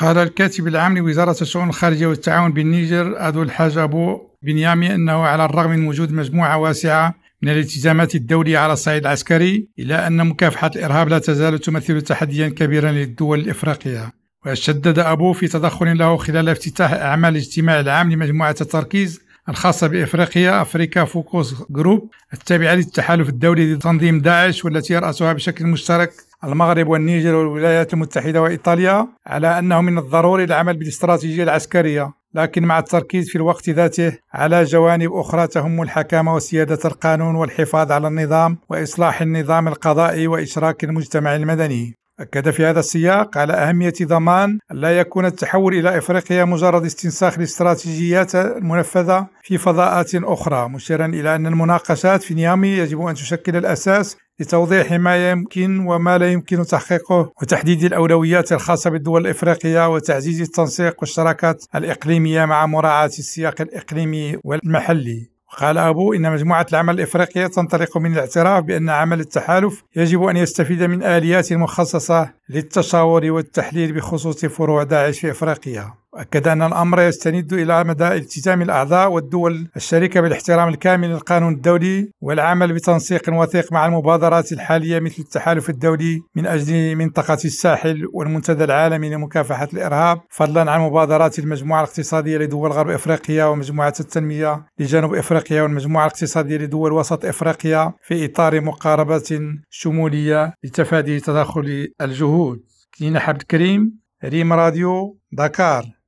قال الكاتب العام لوزارة الشؤون الخارجية والتعاون بالنيجر أدو الحاج أبو بنيامي أنه على الرغم من وجود مجموعة واسعة من الالتزامات الدولية على الصعيد العسكري إلا أن مكافحة الإرهاب لا تزال تمثل تحديا كبيرا للدول الإفريقية. وشدد أبو في تدخل له خلال افتتاح أعمال الاجتماع العام لمجموعة التركيز الخاصة بإفريقيا Africa Focus Group التابعة للتحالف الدولي لتنظيم داعش والتي يرأسها بشكل مشترك المغرب والنيجر والولايات المتحدة وإيطاليا على أنه من الضروري العمل بالاستراتيجية العسكرية لكن مع التركيز في الوقت ذاته على جوانب أخرى تهم الحكامة وسيادة القانون والحفاظ على النظام وإصلاح النظام القضائي وإشراك المجتمع المدني. أكد في هذا السياق على أهمية ضمان لا يكون التحول إلى إفريقيا مجرد استنساخ الاستراتيجيات المنفذة في فضاءات أخرى مشيرا إلى أن المناقشات في نيامي يجب أن تشكل الأساس لتوضيح ما يمكن وما لا يمكن تحقيقه وتحديد الأولويات الخاصة بالدول الإفريقية وتعزيز التنسيق والشراكات الإقليمية مع مراعاة السياق الإقليمي والمحلي. قال أبو إن مجموعة العمل الإفريقية تنطلق من الاعتراف بأن عمل التحالف يجب أن يستفيد من آليات مخصصة للتشاور والتحليل بخصوص فروع داعش في إفريقيا. وأكد أن الأمر يستند إلى مدى التزام الأعضاء والدول الشريكة بالاحترام الكامل للقانون الدولي والعمل بتنسيق وثيق مع المبادرات الحالية مثل التحالف الدولي من أجل منطقة الساحل والمنتدى العالمي لمكافحة الإرهاب فضلا عن مبادرات المجموعة الاقتصادية لدول غرب إفريقيا ومجموعة التنمية لجنوب إفريقيا والمجموعة الاقتصادية لدول وسط إفريقيا في إطار مقاربة شمولية لتفادي تداخل الجهود. كلينا عبد الكريم ريم راديو دكار